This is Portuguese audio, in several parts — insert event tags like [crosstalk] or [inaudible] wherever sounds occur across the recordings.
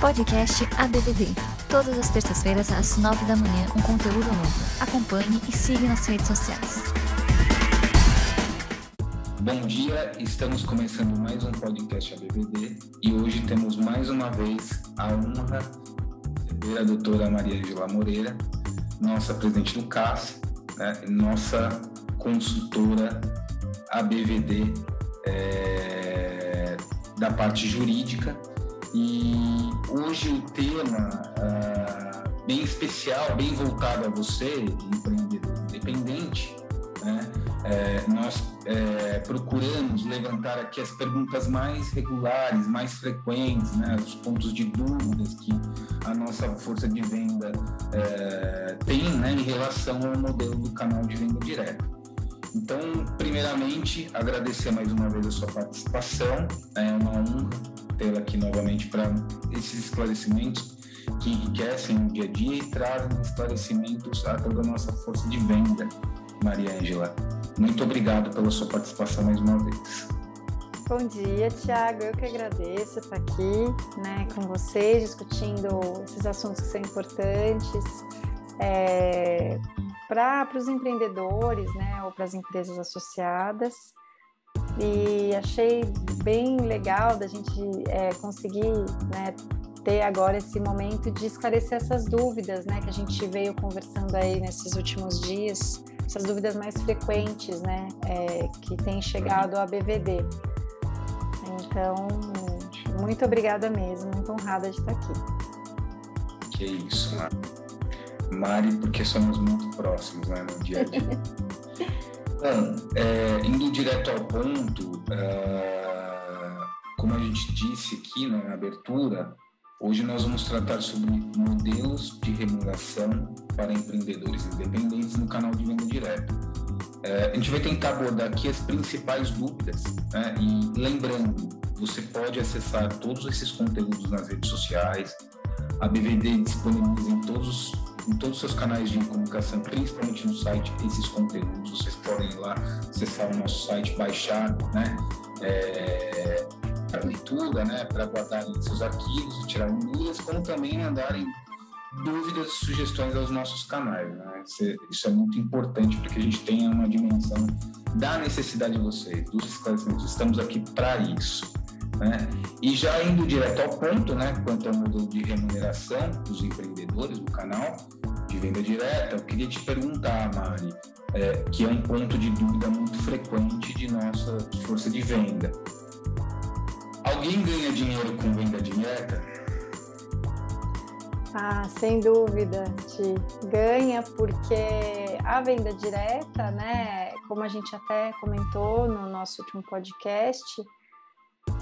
Podcast ABVD. Todas as terças-feiras, às nove da manhã, um conteúdo novo. Acompanhe e siga nas redes sociais. Bom dia, estamos começando mais um podcast ABVD e hoje temos mais uma vez a honra de receber a doutora Maria Angela Moreira, nossa presidente do CAS, né, nossa consultora ABVD é, da parte jurídica e hoje o tema uh, bem especial, bem voltado a você, empreendedor independente, né? É, nós é, procuramos levantar aqui as perguntas mais regulares, mais frequentes, né? os pontos de dúvidas que a nossa força de venda é, tem né? em relação ao modelo do canal de venda direta. Então, primeiramente, agradecer mais uma vez a sua participação, é uma honra tê-la aqui novamente para esses esclarecimentos que enriquecem o dia a dia e trazem esclarecimentos a toda a nossa força de venda, Maria Ângela. Muito obrigado pela sua participação mais uma vez. Bom dia, Tiago. Eu que agradeço estar aqui né, com vocês, discutindo esses assuntos que são importantes é, para os empreendedores né, ou para as empresas associadas e achei bem legal da gente é, conseguir né, ter agora esse momento de esclarecer essas dúvidas, né, que a gente veio conversando aí nesses últimos dias, essas dúvidas mais frequentes, né, é, que têm chegado à BVD. Então, muito obrigada mesmo, muito honrada de estar aqui. Que isso, Mari. Mari, porque somos muito próximos, né, no dia a dia. [laughs] Bom, é, indo direto ao ponto, é, como a gente disse aqui né, na abertura, hoje nós vamos tratar sobre modelos de remuneração para empreendedores independentes no canal de venda direta. É, a gente vai tentar abordar aqui as principais dúvidas né, e lembrando, você pode acessar todos esses conteúdos nas redes sociais, a BVD disponibiliza em todos em todos os seus canais de comunicação, principalmente no site, esses conteúdos. Vocês podem ir lá acessar o nosso site, baixar, né? É, a leitura, né? Para guardarem seus arquivos, tirar dúvidas, como também mandarem dúvidas e sugestões aos nossos canais. Né? Isso é muito importante para que a gente tenha uma dimensão da necessidade de vocês, dos esclarecimentos. Estamos aqui para isso. Né? E já indo direto ao ponto, né, quanto ao modelo de remuneração dos empreendedores do canal de venda direta, eu queria te perguntar, Mari, é, que é um ponto de dúvida muito frequente de nossa força de venda. Alguém ganha dinheiro com venda direta? Ah, sem dúvida, Ti. Ganha porque a venda direta, né, como a gente até comentou no nosso último podcast,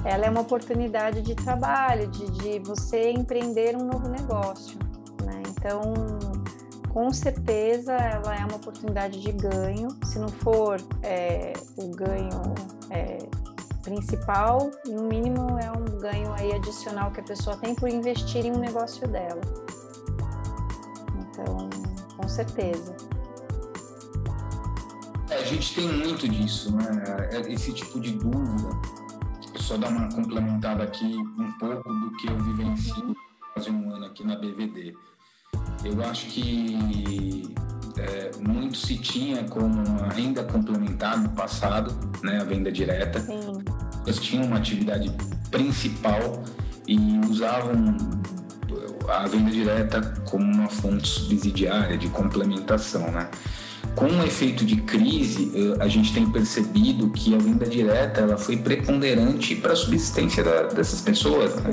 ela é uma oportunidade de trabalho, de, de você empreender um novo negócio. Né? Então, com certeza, ela é uma oportunidade de ganho. Se não for é, o ganho é, principal, no mínimo é um ganho aí adicional que a pessoa tem por investir em um negócio dela. Então, com certeza. É, a gente tem muito disso, né? Esse tipo de dúvida só dar uma complementada aqui um pouco do que eu vivencio quase um ano aqui na BVD. Eu acho que é, muito se tinha como uma renda complementar no passado, né, a venda direta. Sim. Eles tinham uma atividade principal e usavam a venda direta como uma fonte subsidiária de complementação, né? Com o efeito de crise, eh, a gente tem percebido que a venda direta ela foi preponderante para a subsistência da, dessas pessoas. Né?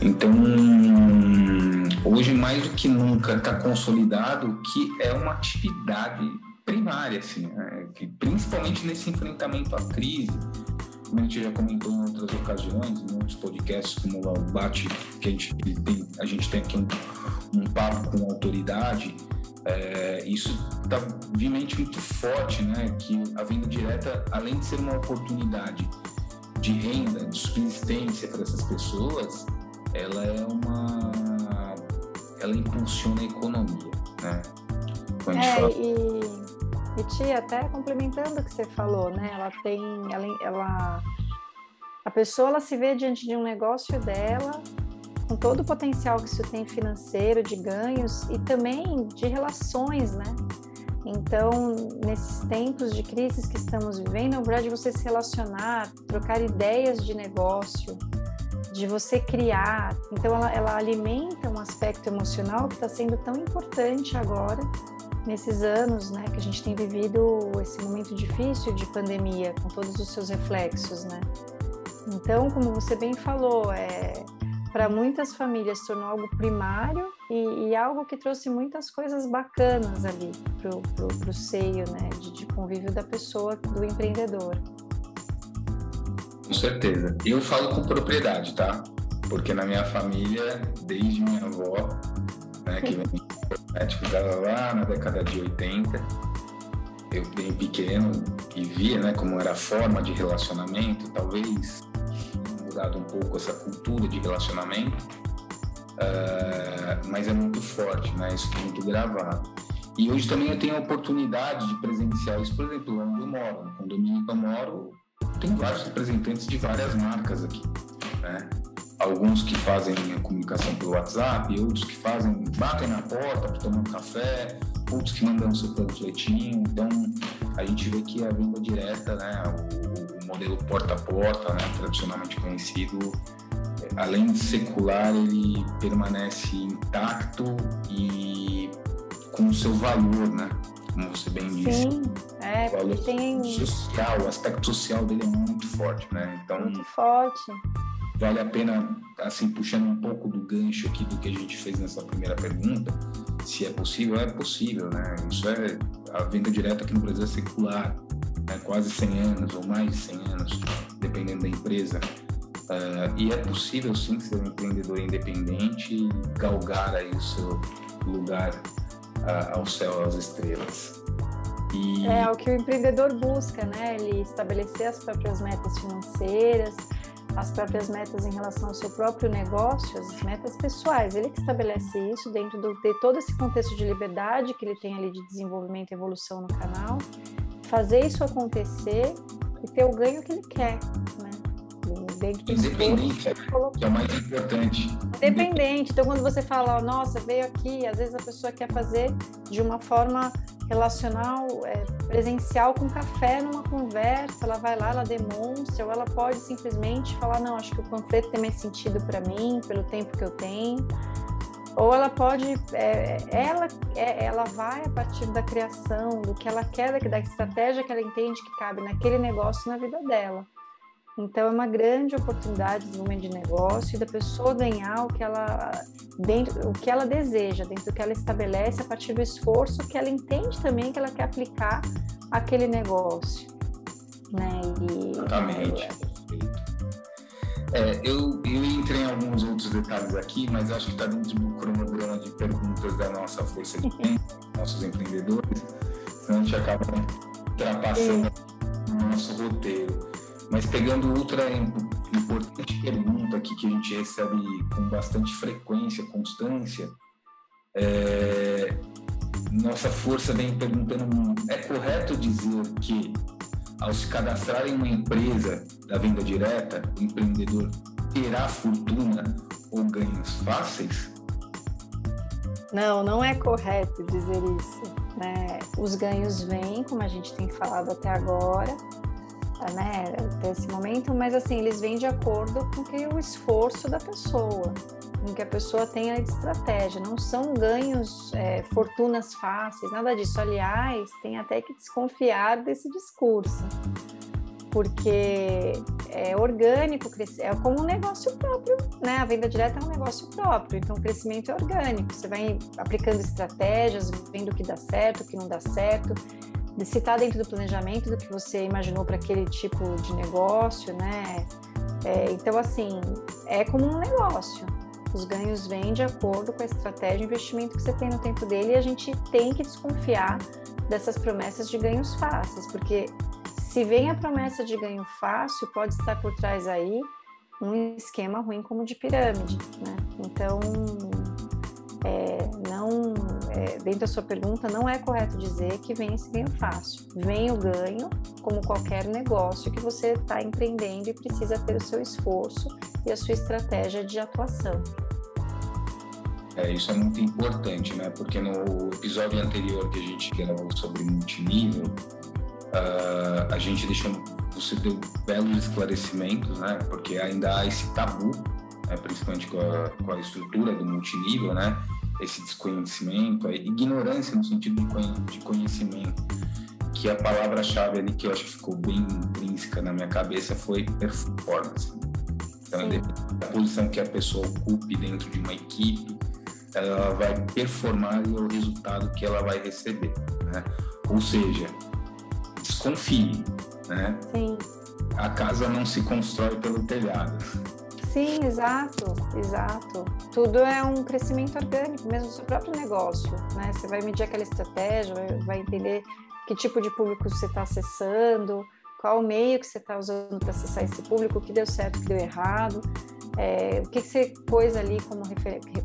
Então, hoje mais do que nunca está consolidado que é uma atividade primária, assim, né? que, principalmente nesse enfrentamento à crise, como a gente já comentou em outras ocasiões, em outros podcasts, como o Bate, que a gente tem, a gente tem aqui um, um papo com autoridade, é, isso está vivamente muito forte, né? Que a venda direta, além de ser uma oportunidade de renda, de subsistência para essas pessoas, ela é uma, ela impulsiona a economia, né? Quando é, fala... e, e tia, até complementando o que você falou, né? Ela tem, ela, ela, a pessoa ela se vê diante de um negócio dela com todo o potencial que isso tem financeiro, de ganhos e também de relações, né? Então, nesses tempos de crises que estamos vivendo, na verdade, você se relacionar, trocar ideias de negócio, de você criar. Então, ela, ela alimenta um aspecto emocional que está sendo tão importante agora, nesses anos né, que a gente tem vivido esse momento difícil de pandemia, com todos os seus reflexos, né? Então, como você bem falou, é, para muitas famílias tornou algo primário e, e, algo que trouxe muitas coisas bacanas ali para o seio né, de, de convívio da pessoa, do empreendedor. Com certeza. Eu falo com propriedade, tá? Porque na minha família, desde minha avó, né, que vem médico lá na década de 80, eu bem pequeno e via né, como era a forma de relacionamento, talvez mudado um pouco essa cultura de relacionamento, uh, mas é muito forte, né? Isso é muito gravado. E hoje também eu tenho a oportunidade de presenciar isso, por exemplo, onde eu moro, no condomínio que eu moro, tem vários representantes de várias marcas aqui, né? Alguns que fazem a comunicação pelo WhatsApp, outros que fazem, batem na porta para tomar um café, outros que mandam seu panfletinho. Então, a gente vê que a venda direta, né, modelo porta a porta, né, tradicionalmente conhecido, além de secular, ele permanece intacto e com o seu valor, né? Como você bem disse. Sim, é, o valor tem... social, o aspecto social dele é muito forte, né? Então, muito forte vale a pena, assim, puxando um pouco do gancho aqui do que a gente fez nessa primeira pergunta, se é possível, é possível, né? Isso é, a venda direta aqui no Brasil é secular, né? quase 100 anos ou mais de 100 anos, dependendo da empresa. Uh, e é possível sim ser um empreendedor independente e galgar aí o seu lugar uh, ao céu, às estrelas. E... É o que o empreendedor busca, né? Ele estabelecer as próprias metas financeiras, as próprias metas em relação ao seu próprio negócio, as metas pessoais. Ele que estabelece isso dentro do, de todo esse contexto de liberdade que ele tem ali de desenvolvimento e evolução no canal, fazer isso acontecer e ter o ganho que ele quer, né? Independente, que é o mais importante. Independente. Então, quando você fala, nossa, veio aqui, às vezes a pessoa quer fazer de uma forma relacional é, presencial com café numa conversa, ela vai lá, ela demonstra, ou ela pode simplesmente falar, não, acho que o panfleto tem mais sentido para mim, pelo tempo que eu tenho. Ou ela pode, é, ela, é, ela vai a partir da criação, do que ela quer, da estratégia que ela entende que cabe naquele negócio na vida dela. Então é uma grande oportunidade de desenvolvimento de negócio e da pessoa ganhar o que ela dentro o que ela deseja, dentro do que ela estabelece a partir do esforço que ela entende também que ela quer aplicar aquele negócio, né? E, Exatamente. É, eu, eu entrei em alguns outros detalhes aqui, mas acho que está dentro do cronograma de perguntas da nossa força de tempo, nossos empreendedores, senão a gente acaba ultrapassando o nosso roteiro. Mas pegando outra importante pergunta aqui que a gente recebe com bastante frequência, constância, é, nossa força vem perguntando: é correto dizer que ao se cadastrar em uma empresa da venda direta, o empreendedor terá fortuna ou ganhos fáceis? Não, não é correto dizer isso. Né? Os ganhos vêm, como a gente tem falado até agora, né, até esse momento, mas assim, eles vêm de acordo com o esforço da pessoa, com que a pessoa tenha estratégia, não são ganhos, é, fortunas fáceis, nada disso. Aliás, tem até que desconfiar desse discurso, porque é orgânico, é como um negócio próprio, né? A venda direta é um negócio próprio, então o crescimento é orgânico. Você vai aplicando estratégias, vendo o que dá certo, o que não dá certo se está dentro do planejamento do que você imaginou para aquele tipo de negócio, né? É, então, assim, é como um negócio. Os ganhos vêm de acordo com a estratégia de investimento que você tem no tempo dele e a gente tem que desconfiar dessas promessas de ganhos fáceis, porque se vem a promessa de ganho fácil, pode estar por trás aí um esquema ruim como de pirâmide, né? Então, é, não, é, dentro da sua pergunta, não é correto dizer que vem esse ganho fácil. Vem o ganho, como qualquer negócio que você está empreendendo e precisa ter o seu esforço e a sua estratégia de atuação. É, isso é muito importante, né? Porque no episódio anterior que a gente gravou sobre multinível, uh, a gente deixou, você deu belos esclarecimentos, né? Porque ainda há esse tabu, né? principalmente com a, com a estrutura do multinível, né? Esse desconhecimento, a ignorância no sentido de conhecimento, que a palavra-chave ali que eu acho que ficou bem intrínseca na minha cabeça foi performance. Então, a posição que a pessoa ocupe dentro de uma equipe, ela vai performar o resultado que ela vai receber, né? Ou seja, desconfie, né? Sim. A casa não se constrói pelo telhado. Sim, exato, exato. Tudo é um crescimento orgânico, mesmo do seu próprio negócio, né? Você vai medir aquela estratégia, vai entender que tipo de público você está acessando, qual o meio que você está usando para acessar esse público, o que deu certo, o que deu errado é, o que, que você pôs ali como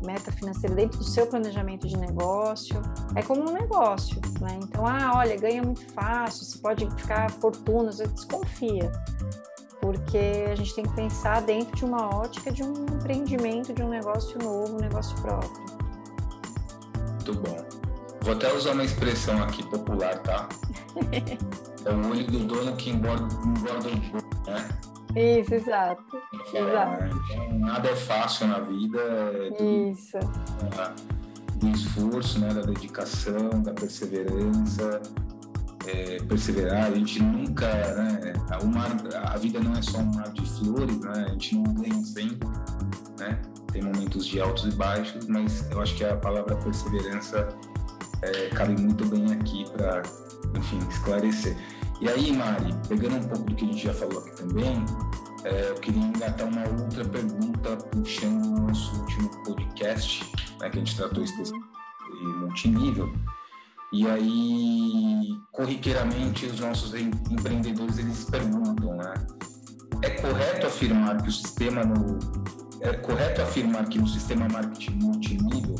meta financeira dentro do seu planejamento de negócio. É como um negócio, né? Então, ah, olha, ganha muito fácil, você pode ficar fortuna, você desconfia. Porque a gente tem que pensar dentro de uma ótica de um empreendimento, de um negócio novo, um negócio próprio. Muito bom. Vou até usar uma expressão aqui popular, tá? [laughs] é o olho do dono que engorda, engorda o burro, né? Isso, exato. exato. Então, nada é fácil na vida. É Isso. do esforço, né, da dedicação, da perseverança. É, perseverar, a gente nunca, né, a, mar, a vida não é só um mar de flores, né, a gente não ganha sempre, né, tem momentos de altos e baixos, mas eu acho que a palavra perseverança é, cabe muito bem aqui para, enfim, esclarecer. E aí, Mari, pegando um pouco do que a gente já falou aqui também, é, eu queria engatar uma outra pergunta puxando o nosso último podcast, né, que a gente tratou esse de multinível. E aí, corriqueiramente, os nossos empreendedores eles perguntam, né? É correto afirmar que o sistema no é correto afirmar que no sistema marketing multinível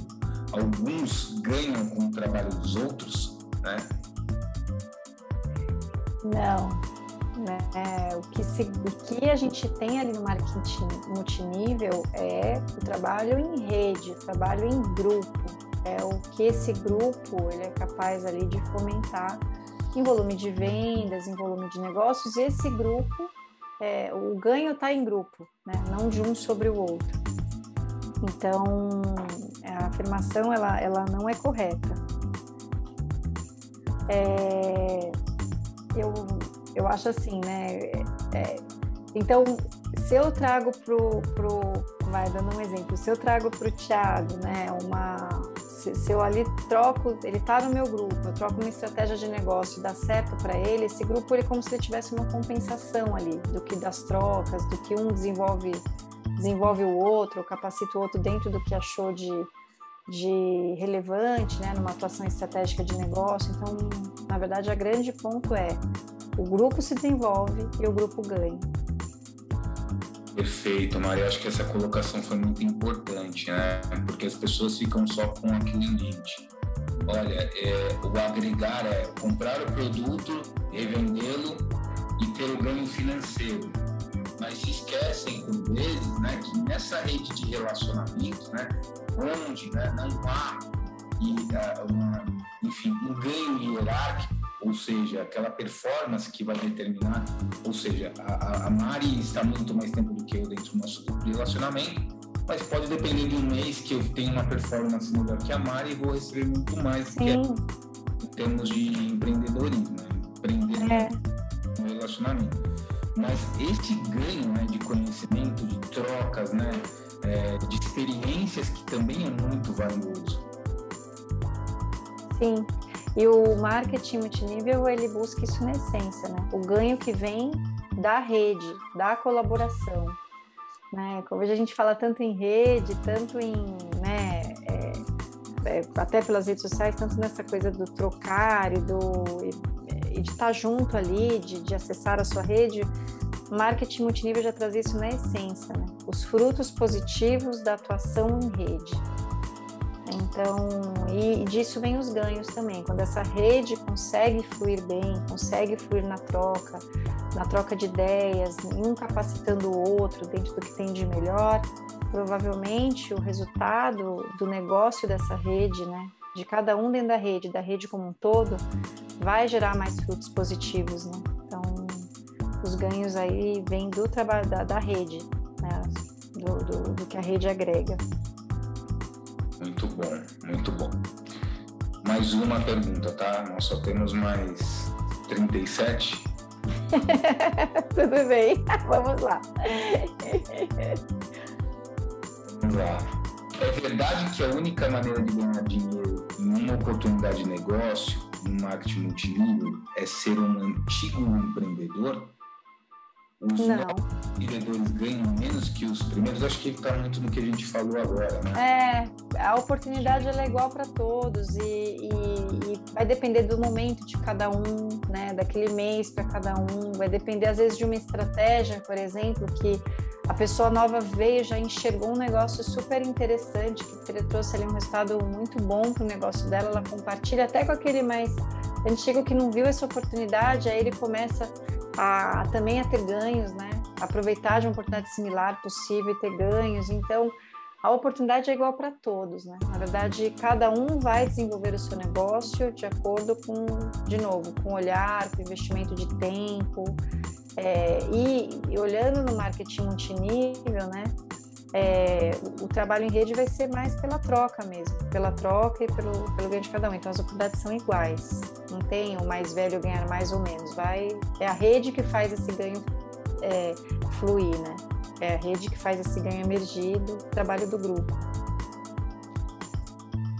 alguns ganham com o trabalho dos outros, né? Não. Né? O, que se, o que a gente tem ali no marketing multinível é o trabalho em rede, o trabalho em grupo. É o que esse grupo ele é capaz ali de fomentar em volume de vendas, em volume de negócios. E esse grupo, é, o ganho está em grupo, né? não de um sobre o outro. Então, a afirmação ela, ela não é correta. É, eu, eu acho assim, né? É, então, se eu trago pro, pro vai dando um exemplo, se eu trago para o Thiago, né, uma se, se, eu ali troco, ele está no meu grupo, eu troco uma estratégia de negócio, dá certo para ele, esse grupo ele é como se ele tivesse uma compensação ali do que das trocas, do que um desenvolve desenvolve o outro, capacita o outro dentro do que achou de de relevante, né, numa atuação estratégica de negócio. Então, na verdade, a grande ponto é o grupo se desenvolve e o grupo ganha. Perfeito, Maria. Acho que essa colocação foi muito importante, né? Porque as pessoas ficam só com aquilo em mente. Olha, é, o agregar é comprar o produto, revendê-lo e ter o ganho financeiro. Mas se esquecem, por vezes, né, que nessa rede de relacionamentos, né, onde né, não há e, uh, uma, enfim, um ganho hierárquico, ou seja, aquela performance que vai determinar, ou seja, a, a Mari está muito mais tempo do que eu dentro do nosso grupo de relacionamento, mas pode depender de um mês que eu tenho uma performance melhor que a Mari e vou receber muito mais do que ela, em termos de empreendedorismo, né? empreender é. no relacionamento. Mas este ganho né, de conhecimento, de trocas, né, é, de experiências que também é muito valioso. Sim, e o marketing multinível ele busca isso na essência, né? O ganho que vem da rede, da colaboração, né? Como a gente fala tanto em rede, tanto em, né? É, é, até pelas redes sociais, tanto nessa coisa do trocar e do e de estar junto ali, de, de acessar a sua rede, marketing multinível já traz isso na essência, né? Os frutos positivos da atuação em rede. Então, e disso vem os ganhos também. Quando essa rede consegue fluir bem, consegue fluir na troca, na troca de ideias, um capacitando o outro dentro do que tem de melhor, provavelmente o resultado do negócio dessa rede, né, de cada um dentro da rede, da rede como um todo, vai gerar mais frutos positivos, né? Os ganhos aí vêm do trabalho da, da rede, né? do, do, do que a rede agrega. Muito bom, muito bom. Mais uma pergunta, tá? Nós só temos mais 37. [laughs] Tudo bem, [laughs] vamos lá. Vamos lá. É verdade que a única maneira de ganhar dinheiro em uma oportunidade de negócio, no marketing multinível, é ser um antigo empreendedor? Os não. ganham menos que os primeiros, acho que está muito no que a gente falou agora, né? É, a oportunidade é igual para todos e, e, e, vai depender do momento de cada um, né? Daquele mês para cada um, vai depender às vezes de uma estratégia, por exemplo, que a pessoa nova veio já enxergou um negócio super interessante que trouxe ali um resultado muito bom para o negócio dela, ela compartilha até com aquele mais antigo que não viu essa oportunidade, aí ele começa a, também a ter ganhos, né? Aproveitar de uma oportunidade similar possível e ter ganhos. Então, a oportunidade é igual para todos, né? Na verdade, cada um vai desenvolver o seu negócio de acordo com, de novo, com olhar, com investimento de tempo. É, e, e olhando no marketing multinível, né? É, o trabalho em rede vai ser mais pela troca mesmo, pela troca e pelo, pelo ganho de cada um. Então as oportunidades são iguais. Não tem o mais velho ganhar mais ou menos. Vai, é a rede que faz esse ganho é, fluir, né? É a rede que faz esse ganho emergir do trabalho do grupo.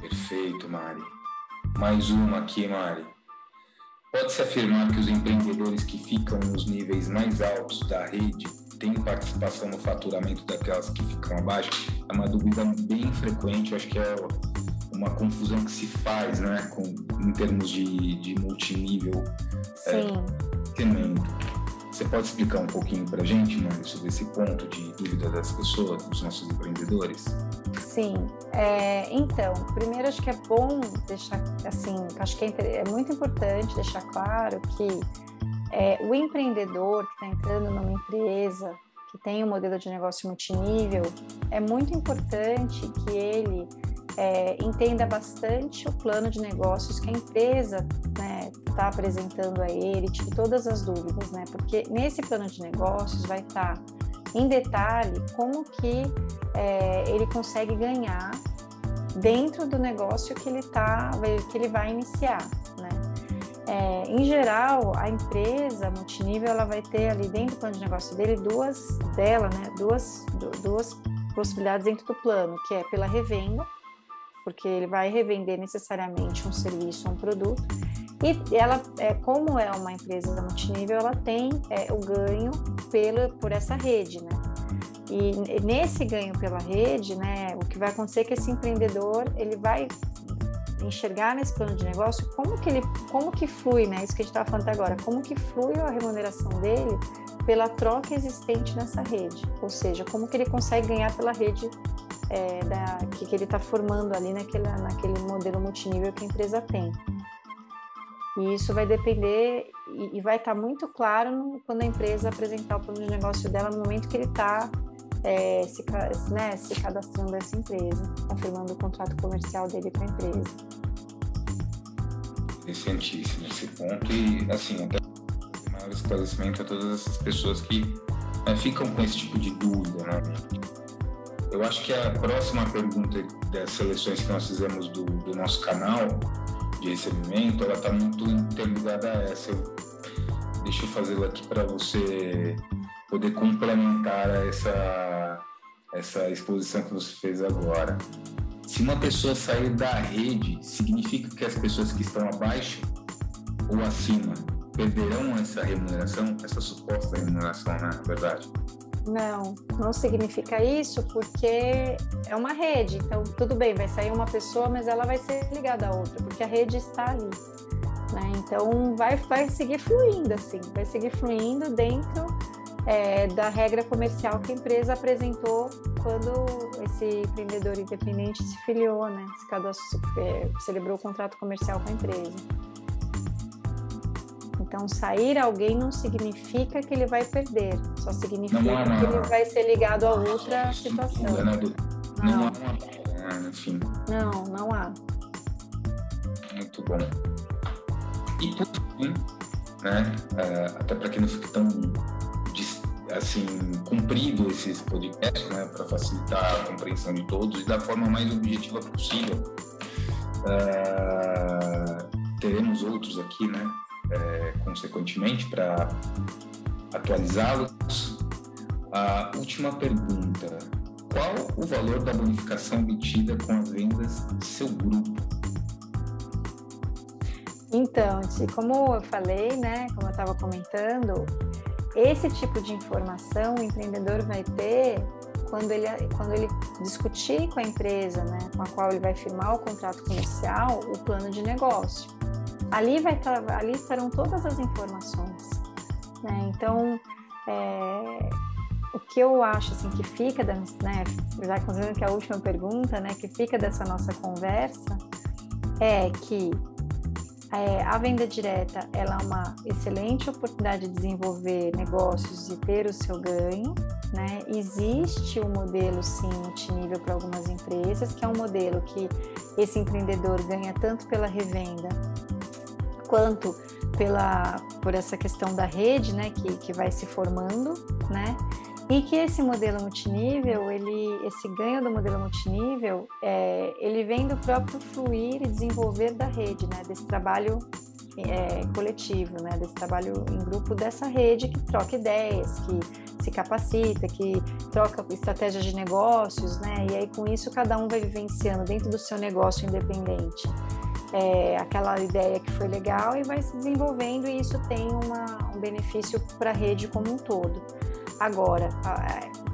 Perfeito, Mari. Mais uma aqui, Mari. Pode-se afirmar que os empreendedores que ficam nos níveis mais altos da rede tem participação no faturamento daquelas que ficam abaixo, é uma dúvida bem frequente, acho que é uma confusão que se faz, né, com, em termos de, de multinível é, Sim. É, Você pode explicar um pouquinho para a gente, sobre esse ponto de dúvida das pessoas, dos nossos empreendedores? Sim, é, então, primeiro acho que é bom deixar, assim, acho que é, é muito importante deixar claro que é, o empreendedor que está entrando numa empresa que tem um modelo de negócio multinível, é muito importante que ele é, entenda bastante o plano de negócios que a empresa está né, tá apresentando a ele, tire todas as dúvidas, né? Porque nesse plano de negócios vai estar tá, em detalhe como que é, ele consegue ganhar dentro do negócio que ele tá, que ele vai iniciar? É, em geral, a empresa multinível ela vai ter ali dentro do plano de negócio dele duas dela, né? Duas, duas possibilidades dentro do plano, que é pela revenda, porque ele vai revender necessariamente um serviço um produto. E ela, é, como é uma empresa multinível, ela tem é, o ganho pela, por essa rede, né? E nesse ganho pela rede, né, o que vai acontecer é que esse empreendedor ele vai enxergar nesse plano de negócio como que ele, como que flui, né? Isso que a gente estava falando agora, como que flui a remuneração dele pela troca existente nessa rede, ou seja, como que ele consegue ganhar pela rede é, da, que, que ele está formando ali naquele, naquele modelo multinível que a empresa tem. E isso vai depender e, e vai estar tá muito claro no, quando a empresa apresentar o plano de negócio dela no momento que ele está é, se, né, se cadastrando essa empresa, confirmando o contrato comercial dele com a empresa. Interessantíssimo esse ponto e, assim, até maior esclarecimento a todas essas pessoas que né, ficam com esse tipo de dúvida, né? Eu acho que a próxima pergunta das seleções que nós fizemos do, do nosso canal de recebimento, ela está muito interligada a essa. Eu, deixa eu fazê-la aqui para você poder complementar essa, essa exposição que você fez agora. Se uma pessoa sair da rede, significa que as pessoas que estão abaixo ou acima perderão essa remuneração, essa suposta remuneração, né? Na verdade. Não, não significa isso porque é uma rede. Então, tudo bem, vai sair uma pessoa, mas ela vai ser ligada a outra, porque a rede está ali. Né? Então, vai, vai seguir fluindo, assim, vai seguir fluindo dentro é, da regra comercial que a empresa apresentou quando esse empreendedor independente se filiou, né? Se cadastrou, é, celebrou o contrato comercial com a empresa. Então, sair alguém não significa que ele vai perder, só significa que ele vai ser ligado a outra situação. Não, não há uma enfim. Não, não há. Muito bom. E por fim, né, é, até para que não fique tão assim cumprido esses podcasts, né, para facilitar a compreensão de todos e da forma mais objetiva possível. Uh, teremos outros aqui, né, é, consequentemente, para atualizá-los. A última pergunta: qual o valor da bonificação obtida com as vendas do seu grupo? Então, como eu falei, né, como eu estava comentando, esse tipo de informação o empreendedor vai ter quando ele, quando ele discutir com a empresa, né, com a qual ele vai firmar o contrato comercial, o plano de negócio. Ali, vai, ali estarão todas as informações. Né? Então, é, o que eu acho assim que fica, da, né, já considerando que é a última pergunta, né, que fica dessa nossa conversa, é que é, a venda direta ela é uma excelente oportunidade de desenvolver negócios e ter o seu ganho. Né? Existe o um modelo sim multinível para algumas empresas, que é um modelo que esse empreendedor ganha tanto pela revenda quanto pela por essa questão da rede, né, que, que vai se formando, né? E que esse modelo multinível, ele, esse ganho do modelo multinível, é, ele vem do próprio fluir e desenvolver da rede, né? Desse trabalho é, coletivo, né? Desse trabalho em grupo dessa rede que troca ideias, que se capacita, que troca estratégias de negócios, né? E aí com isso cada um vai vivenciando dentro do seu negócio independente é, aquela ideia que foi legal e vai se desenvolvendo e isso tem uma, um benefício para a rede como um todo. Agora,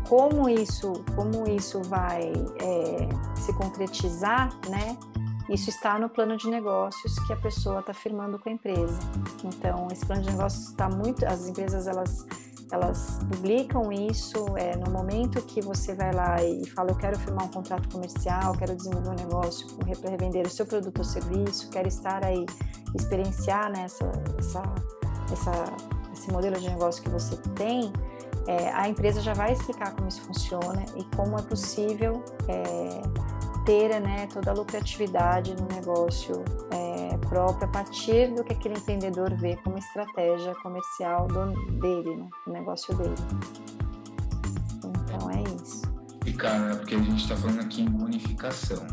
como isso, como isso vai é, se concretizar, né? Isso está no plano de negócios que a pessoa está firmando com a empresa. Então, esse plano de negócios está muito, as empresas elas elas publicam isso é, no momento que você vai lá e fala eu quero firmar um contrato comercial, quero desenvolver um negócio para revender o seu produto ou serviço, quero estar aí, experienciar né, essa, essa, essa, esse modelo de negócio que você tem, é, a empresa já vai explicar como isso funciona e como é possível é, ter né, toda a lucratividade no negócio é, próprio a partir do que aquele empreendedor vê como estratégia comercial do, dele, né, do negócio dele. Então é isso. E cara, porque a gente está falando aqui em bonificação.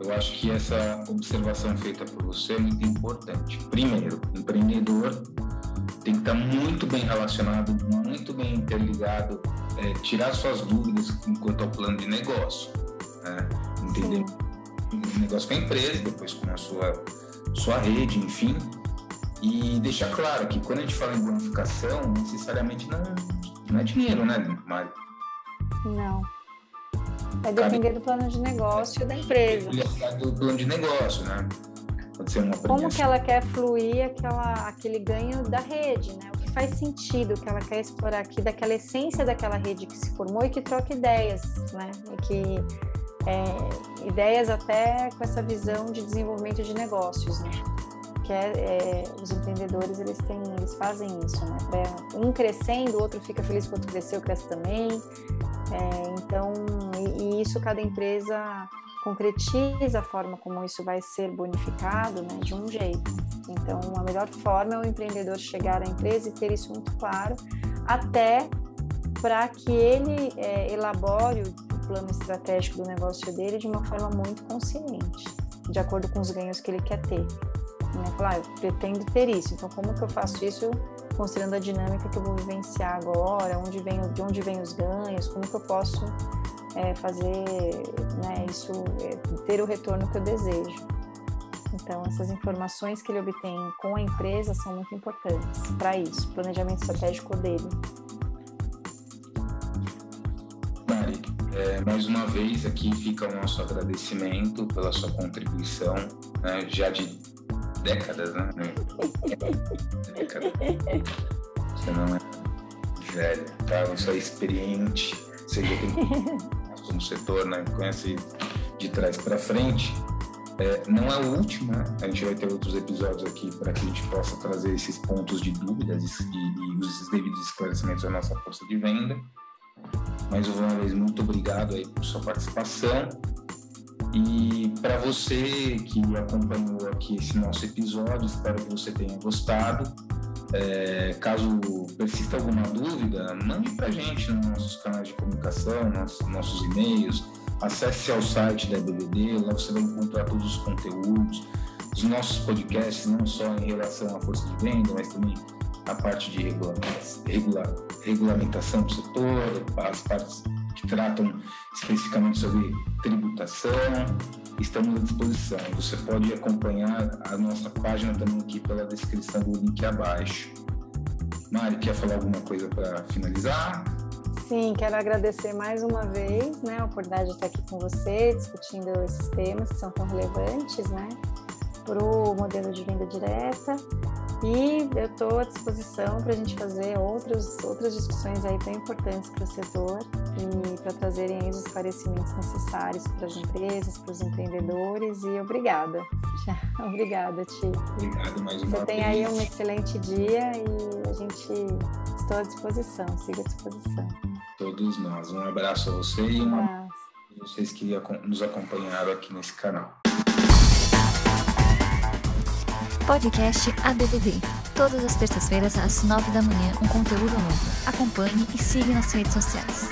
Eu acho que essa observação feita por você é muito importante. Primeiro, empreendedor tem que estar muito bem relacionado, muito bem interligado, é, tirar suas dúvidas enquanto ao plano de negócio. Né? entender o negócio com a empresa, depois com a sua, sua rede, enfim. E deixar claro que quando a gente fala em bonificação, necessariamente não, não é dinheiro, né, Mário? Não. É depender do plano de negócio da empresa. Do plano de negócio, né? Pode ser uma Como que ela quer fluir aquela, aquele ganho da rede, né? O que faz sentido que ela quer explorar aqui daquela essência daquela rede que se formou e que troca ideias, né? E que é, ideias até com essa visão de desenvolvimento de negócios, né? Que é, é, os empreendedores eles têm, eles fazem isso, né? um crescendo, o outro fica feliz que o outro cresceu, cresce também. É, então, e, e, isso cada empresa concretiza a forma como isso vai ser bonificado, né? De um jeito. Então, a melhor forma é o empreendedor chegar à empresa e ter isso muito claro, até para que ele é, elabore plano estratégico do negócio dele de uma forma muito consciente, de acordo com os ganhos que ele quer ter. Né? Falar, ah, eu pretendo ter isso, então como que eu faço isso considerando a dinâmica que eu vou vivenciar agora, onde vem, de onde vem os ganhos, como que eu posso é, fazer né, isso, é, ter o retorno que eu desejo. Então, essas informações que ele obtém com a empresa são muito importantes para isso, planejamento estratégico dele. É, mais uma vez, aqui fica o nosso agradecimento pela sua contribuição, né, já de décadas, né? décadas. [laughs] Você não é velho, tá? Você é experiente, você já tem [laughs] no setor, né? Conhece de trás para frente. É, não é o último, né? A gente vai ter outros episódios aqui para que a gente possa trazer esses pontos de dúvidas e, e os devidos esclarecimentos da nossa força de venda. Mais uma vez, muito obrigado aí por sua participação. E para você que acompanhou aqui esse nosso episódio, espero que você tenha gostado. É, caso persista alguma dúvida, mande para a gente nos nossos canais de comunicação, nossos, nossos e-mails, acesse ao site da BBD, lá você vai encontrar todos os conteúdos, os nossos podcasts, não só em relação à força de venda, mas também a parte de regula, regula, regulamentação do setor, as partes que tratam especificamente sobre tributação, estamos à disposição. Você pode acompanhar a nossa página também aqui pela descrição do link abaixo. Mari, quer falar alguma coisa para finalizar? Sim, quero agradecer mais uma vez né, a oportunidade de estar aqui com você, discutindo esses temas que são tão relevantes né, para o modelo de venda direta. E eu estou à disposição para a gente fazer outros, outras discussões aí tão importantes para o setor e para trazerem os esclarecimentos necessários para as empresas, para os empreendedores. E obrigada. [laughs] obrigada, Ti. Obrigado mais uma Você tem aí um excelente dia e a gente estou à disposição, siga à disposição. Todos nós. Um abraço a você e uma um vocês que nos acompanharam aqui nesse canal. Podcast ABVD. Todas as terças-feiras, às nove da manhã, um conteúdo novo. Acompanhe e siga nas redes sociais.